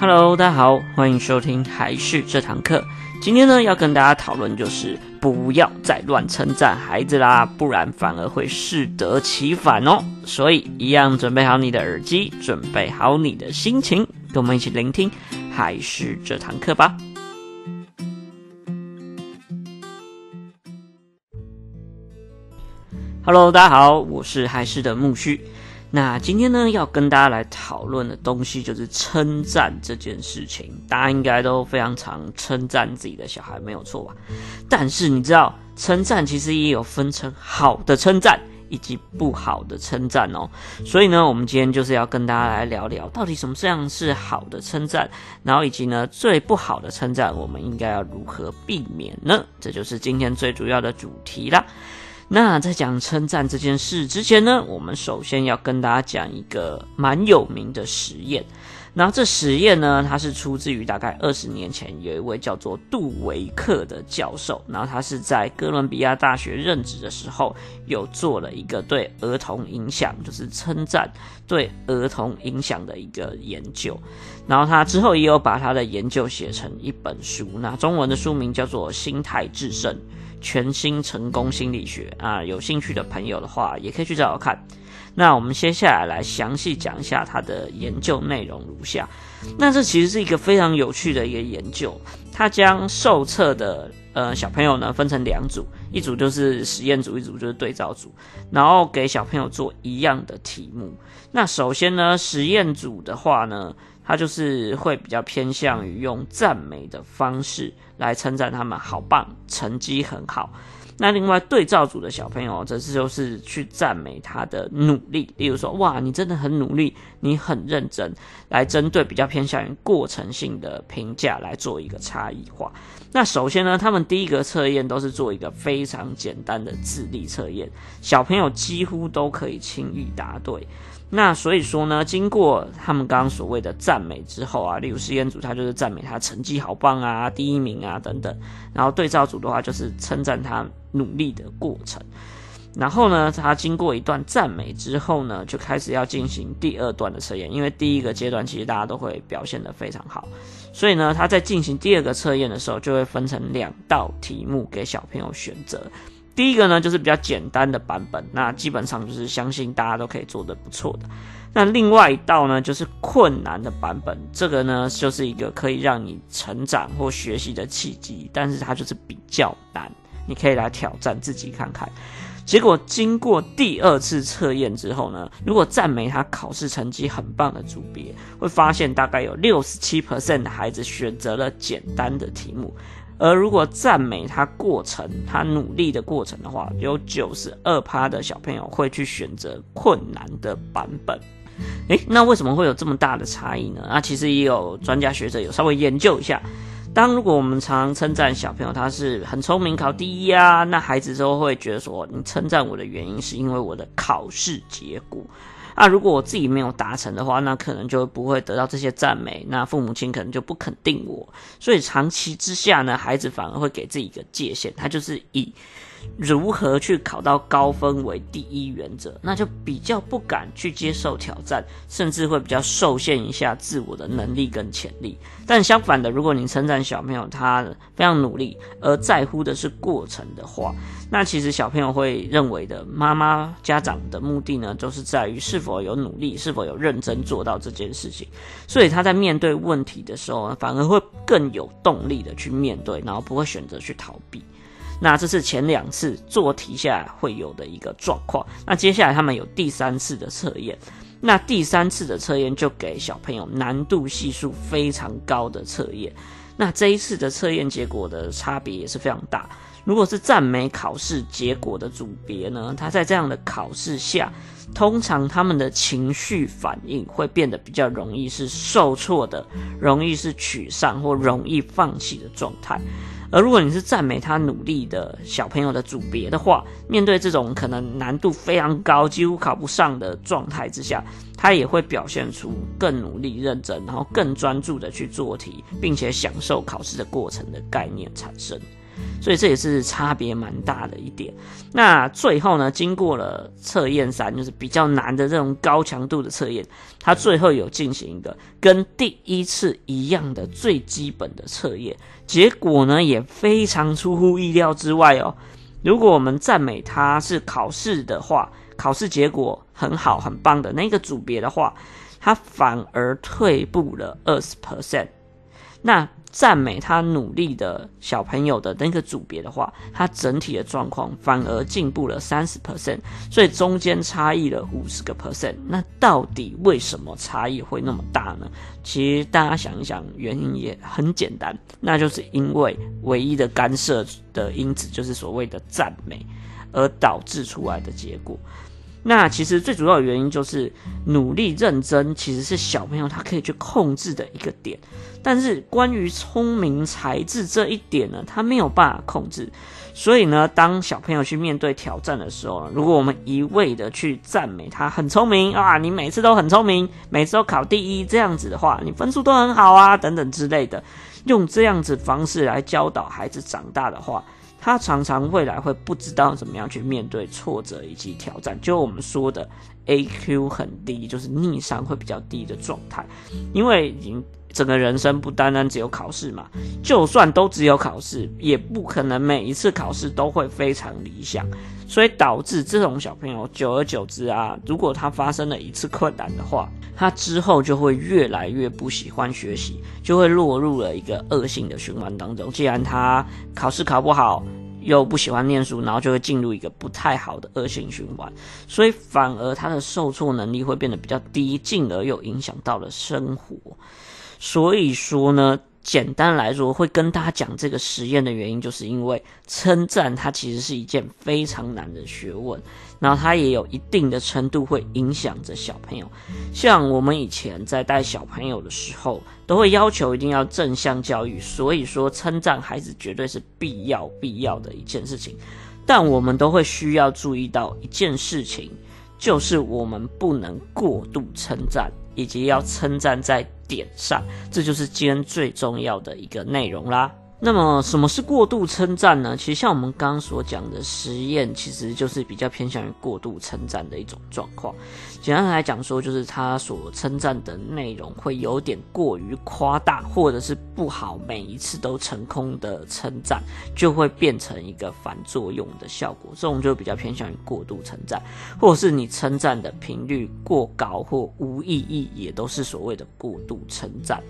Hello，大家好，欢迎收听还是这堂课。今天呢，要跟大家讨论就是不要再乱称赞孩子啦，不然反而会适得其反哦。所以，一样准备好你的耳机，准备好你的心情，跟我们一起聆听还是这堂课吧。Hello，大家好，我是还是的木须。那今天呢，要跟大家来讨论的东西就是称赞这件事情。大家应该都非常常称赞自己的小孩，没有错吧？但是你知道，称赞其实也有分成好的称赞以及不好的称赞哦。所以呢，我们今天就是要跟大家来聊聊，到底什么这样是好的称赞，然后以及呢，最不好的称赞，我们应该要如何避免呢？这就是今天最主要的主题啦。那在讲称赞这件事之前呢，我们首先要跟大家讲一个蛮有名的实验。然后这实验呢，它是出自于大概二十年前，有一位叫做杜维克的教授。然后他是在哥伦比亚大学任职的时候，有做了一个对儿童影响，就是称赞对儿童影响的一个研究。然后他之后也有把他的研究写成一本书，那中文的书名叫做《心态制胜》。全新成功心理学啊，有兴趣的朋友的话，也可以去找找看。那我们接下来来详细讲一下他的研究内容如下。那这其实是一个非常有趣的一个研究，他将受测的呃小朋友呢分成两组，一组就是实验组，一组就是对照组，然后给小朋友做一样的题目。那首先呢，实验组的话呢，他就是会比较偏向于用赞美的方式来称赞他们好棒，成绩很好。那另外对照组的小朋友，则是就是去赞美他的努力，例如说，哇，你真的很努力，你很认真，来针对比较偏向于过程性的评价来做一个差异化。那首先呢，他们第一个测验都是做一个非常简单的智力测验，小朋友几乎都可以轻易答对。那所以说呢，经过他们刚刚所谓的赞美之后啊，例如实验组他就是赞美他成绩好棒啊，第一名啊等等，然后对照组的话就是称赞他努力的过程，然后呢，他经过一段赞美之后呢，就开始要进行第二段的测验，因为第一个阶段其实大家都会表现得非常好，所以呢，他在进行第二个测验的时候，就会分成两道题目给小朋友选择。第一个呢，就是比较简单的版本，那基本上就是相信大家都可以做得不错的。那另外一道呢，就是困难的版本，这个呢，就是一个可以让你成长或学习的契机，但是它就是比较难，你可以来挑战自己看看。结果经过第二次测验之后呢，如果赞美他考试成绩很棒的组别，会发现大概有六十七 percent 的孩子选择了简单的题目。而如果赞美他过程，他努力的过程的话，有九十二趴的小朋友会去选择困难的版本。诶，那为什么会有这么大的差异呢？啊，其实也有专家学者有稍微研究一下。当如果我们常常称赞小朋友他是很聪明，考第一啊，那孩子都会觉得说，你称赞我的原因是因为我的考试结果。那、如果我自己没有达成的话，那可能就不会得到这些赞美，那父母亲可能就不肯定我，所以长期之下呢，孩子反而会给自己一个界限，他就是以。如何去考到高分为第一原则，那就比较不敢去接受挑战，甚至会比较受限一下自我的能力跟潜力。但相反的，如果你称赞小朋友他非常努力，而在乎的是过程的话，那其实小朋友会认为的，妈妈家长的目的呢，就是在于是否有努力，是否有认真做到这件事情。所以他在面对问题的时候，反而会更有动力的去面对，然后不会选择去逃避。那这是前两次做题下来会有的一个状况。那接下来他们有第三次的测验，那第三次的测验就给小朋友难度系数非常高的测验。那这一次的测验结果的差别也是非常大。如果是赞美考试结果的组别呢，他在这样的考试下，通常他们的情绪反应会变得比较容易是受挫的，容易是沮丧或容易放弃的状态。而如果你是赞美他努力的小朋友的组别的话，面对这种可能难度非常高、几乎考不上的状态之下，他也会表现出更努力、认真，然后更专注的去做题，并且享受考试的过程的概念产生。所以这也是差别蛮大的一点。那最后呢，经过了测验三，就是比较难的这种高强度的测验，它最后有进行一个跟第一次一样的最基本的测验，结果呢也非常出乎意料之外哦。如果我们赞美他是考试的话，考试结果很好很棒的那个组别的话，他反而退步了二十 percent。那赞美他努力的小朋友的那个组别的话，他整体的状况反而进步了三十 percent，所以中间差异了五十个 percent。那到底为什么差异会那么大呢？其实大家想一想，原因也很简单，那就是因为唯一的干涉的因子就是所谓的赞美，而导致出来的结果。那其实最主要的原因就是努力认真，其实是小朋友他可以去控制的一个点。但是关于聪明才智这一点呢，他没有办法控制。所以呢，当小朋友去面对挑战的时候，如果我们一味的去赞美他很聪明啊，你每次都很聪明，每次都考第一这样子的话，你分数都很好啊，等等之类的，用这样子方式来教导孩子长大的话。他常常未来会不知道怎么样去面对挫折以及挑战，就我们说的 AQ 很低，就是逆商会比较低的状态。因为已经整个人生不单单只有考试嘛，就算都只有考试，也不可能每一次考试都会非常理想，所以导致这种小朋友久而久之啊，如果他发生了一次困难的话，他之后就会越来越不喜欢学习，就会落入了一个恶性的循环当中。既然他考试考不好，又不喜欢念书，然后就会进入一个不太好的恶性循环，所以反而他的受挫能力会变得比较低，进而又影响到了生活。所以说呢。简单来说，会跟大家讲这个实验的原因，就是因为称赞它其实是一件非常难的学问，然后它也有一定的程度会影响着小朋友。像我们以前在带小朋友的时候，都会要求一定要正向教育，所以说称赞孩子绝对是必要必要的一件事情。但我们都会需要注意到一件事情，就是我们不能过度称赞，以及要称赞在点上，这就是今天最重要的一个内容啦。那么，什么是过度称赞呢？其实像我们刚刚所讲的实验，其实就是比较偏向于过度称赞的一种状况。简单来讲说，就是他所称赞的内容会有点过于夸大，或者是不好，每一次都成功的称赞，就会变成一个反作用的效果。这种就比较偏向于过度称赞，或者是你称赞的频率过高或无意义，也都是所谓的过度称赞。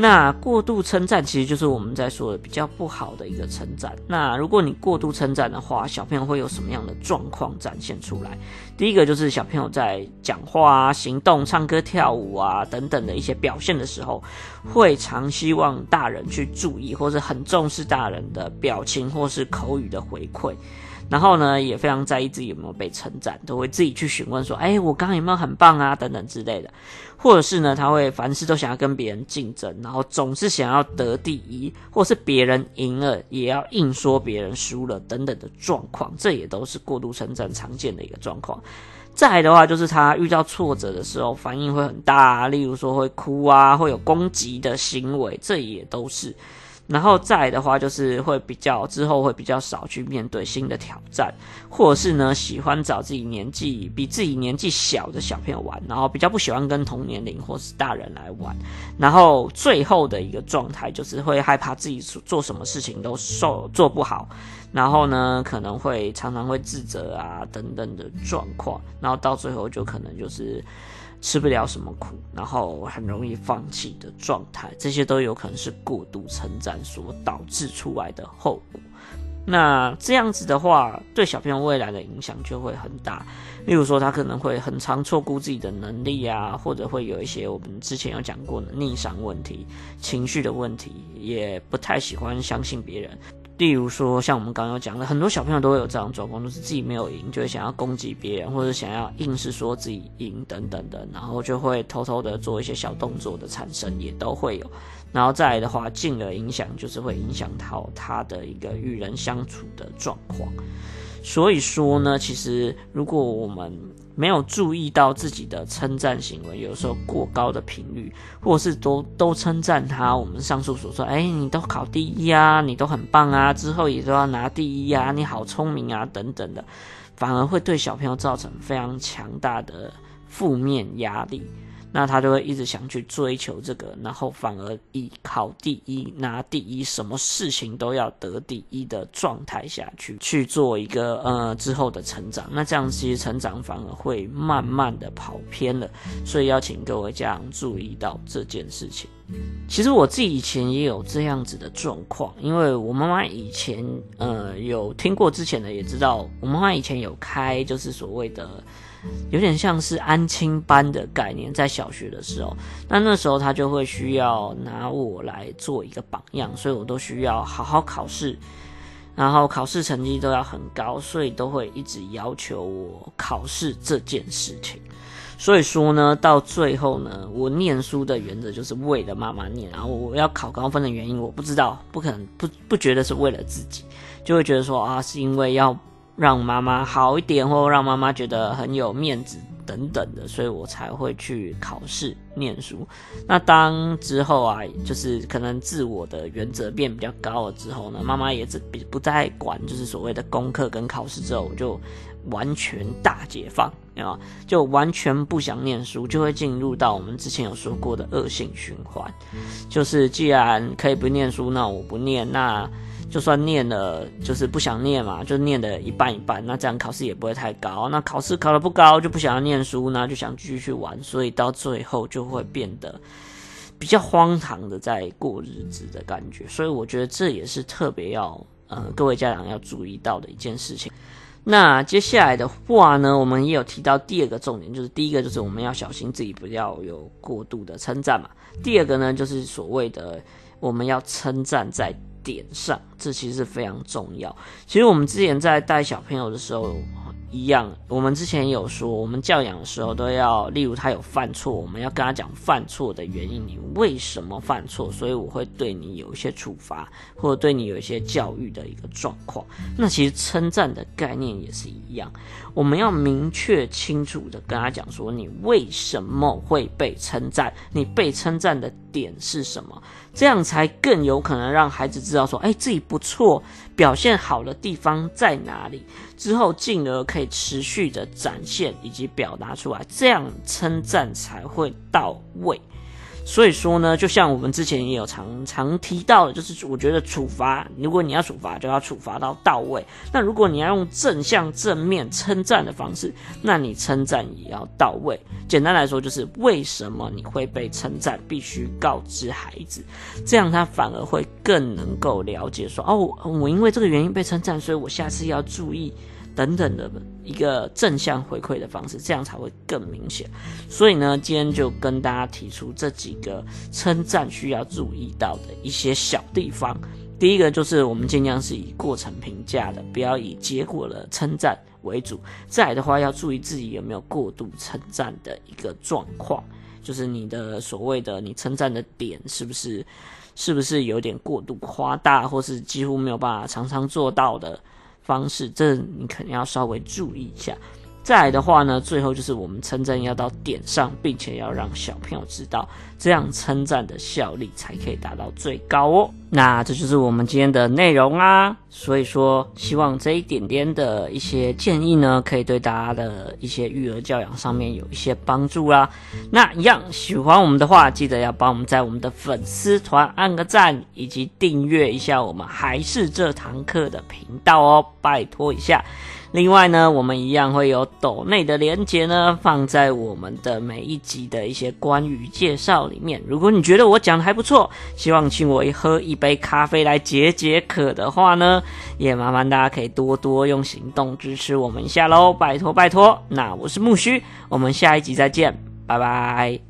那过度称赞其实就是我们在说的比较不好的一个称赞。那如果你过度称赞的话，小朋友会有什么样的状况展现出来？第一个就是小朋友在讲话啊、行动、唱歌、跳舞啊等等的一些表现的时候，会常希望大人去注意，或是很重视大人的表情或是口语的回馈。然后呢，也非常在意自己有没有被称赞，都会自己去询问说：“哎，我刚刚有没有很棒啊？”等等之类的。或者是呢，他会凡事都想要跟别人竞争，然后总是想要得第一，或是别人赢了也要硬说别人输了等等的状况，这也都是过度称赞常见的一个状况。再来的话，就是他遇到挫折的时候反应会很大，例如说会哭啊，会有攻击的行为，这也都是。然后再的话，就是会比较之后会比较少去面对新的挑战，或者是呢喜欢找自己年纪比自己年纪小的小朋友玩，然后比较不喜欢跟同年龄或是大人来玩。然后最后的一个状态就是会害怕自己做什么事情都受做不好，然后呢可能会常常会自责啊等等的状况，然后到最后就可能就是。吃不了什么苦，然后很容易放弃的状态，这些都有可能是过度称赞所导致出来的后果。那这样子的话，对小朋友未来的影响就会很大。例如说，他可能会很常错估自己的能力啊，或者会有一些我们之前有讲过的逆商问题、情绪的问题，也不太喜欢相信别人。例如说，像我们刚刚讲的，很多小朋友都会有这样状况，就是自己没有赢，就会想要攻击别人，或者想要硬是说自己赢等等的，然后就会偷偷的做一些小动作的产生，也都会有。然后再来的话，进而影响就是会影响到他的一个与人相处的状况。所以说呢，其实如果我们没有注意到自己的称赞行为，有时候过高的频率，或者是都都称赞他。我们上述所说，哎，你都考第一啊，你都很棒，啊，之后也都要拿第一啊，你好聪明啊，等等的，反而会对小朋友造成非常强大的负面压力。那他就会一直想去追求这个，然后反而以考第一、拿第一，什么事情都要得第一的状态下去去做一个呃之后的成长。那这样其实成长反而会慢慢的跑偏了，所以要请各位家长注意到这件事情。其实我自己以前也有这样子的状况，因为我妈妈以前呃有听过之前的也知道，我妈妈以前有开就是所谓的。有点像是安亲班的概念，在小学的时候，那那时候他就会需要拿我来做一个榜样，所以我都需要好好考试，然后考试成绩都要很高，所以都会一直要求我考试这件事情。所以说呢，到最后呢，我念书的原则就是为了妈妈念，然后我要考高分的原因我不知道，不可能不不觉得是为了自己，就会觉得说啊，是因为要。让妈妈好一点，或让妈妈觉得很有面子等等的，所以我才会去考试念书。那当之后啊，就是可能自我的原则变比较高了之后呢，妈妈也只不再管，就是所谓的功课跟考试之后，我就完全大解放啊，就完全不想念书，就会进入到我们之前有说过的恶性循环，就是既然可以不念书，那我不念那。就算念了，就是不想念嘛，就念的一半一半，那这样考试也不会太高。那考试考得不高，就不想要念书，那就想继续去玩，所以到最后就会变得比较荒唐的在过日子的感觉。所以我觉得这也是特别要呃各位家长要注意到的一件事情。那接下来的话呢，我们也有提到第二个重点，就是第一个就是我们要小心自己不要有过度的称赞嘛。第二个呢，就是所谓的我们要称赞在点上，这其实是非常重要。其实我们之前在带小朋友的时候，一样，我们之前有说，我们教养的时候都要，例如他有犯错，我们要跟他讲犯错的原因，你为什么犯错，所以我会对你有一些处罚，或者对你有一些教育的一个状况。那其实称赞的概念也是一样，我们要明确清楚的跟他讲说，你为什么会被称赞，你被称赞的点是什么，这样才更有可能让孩子知道说，哎，自己不错。表现好的地方在哪里？之后进而可以持续的展现以及表达出来，这样称赞才会到位。所以说呢，就像我们之前也有常常提到的，就是我觉得处罚，如果你要处罚，就要处罚到到位。那如果你要用正向正面称赞的方式，那你称赞也要到位。简单来说，就是为什么你会被称赞，必须告知孩子，这样他反而会更能够了解说，哦，我因为这个原因被称赞，所以我下次要注意。等等的一个正向回馈的方式，这样才会更明显。所以呢，今天就跟大家提出这几个称赞需要注意到的一些小地方。第一个就是我们尽量是以过程评价的，不要以结果的称赞为主。再来的话，要注意自己有没有过度称赞的一个状况，就是你的所谓的你称赞的点是不是是不是有点过度夸大，或是几乎没有办法常常做到的。方式，这你肯定要稍微注意一下。再来的话呢，最后就是我们称赞要到点上，并且要让小朋友知道，这样称赞的效力才可以达到最高哦。那这就是我们今天的内容啊。所以说，希望这一点点的一些建议呢，可以对大家的一些育儿教养上面有一些帮助啦。那一样喜欢我们的话，记得要帮我们在我们的粉丝团按个赞，以及订阅一下我们还是这堂课的频道哦，拜托一下。另外呢，我们一样会有抖内的连结呢，放在我们的每一集的一些关于介绍里面。如果你觉得我讲的还不错，希望请我喝一杯咖啡来解解渴的话呢，也麻烦大家可以多多用行动支持我们一下喽，拜托拜托。那我是木须，我们下一集再见，拜拜。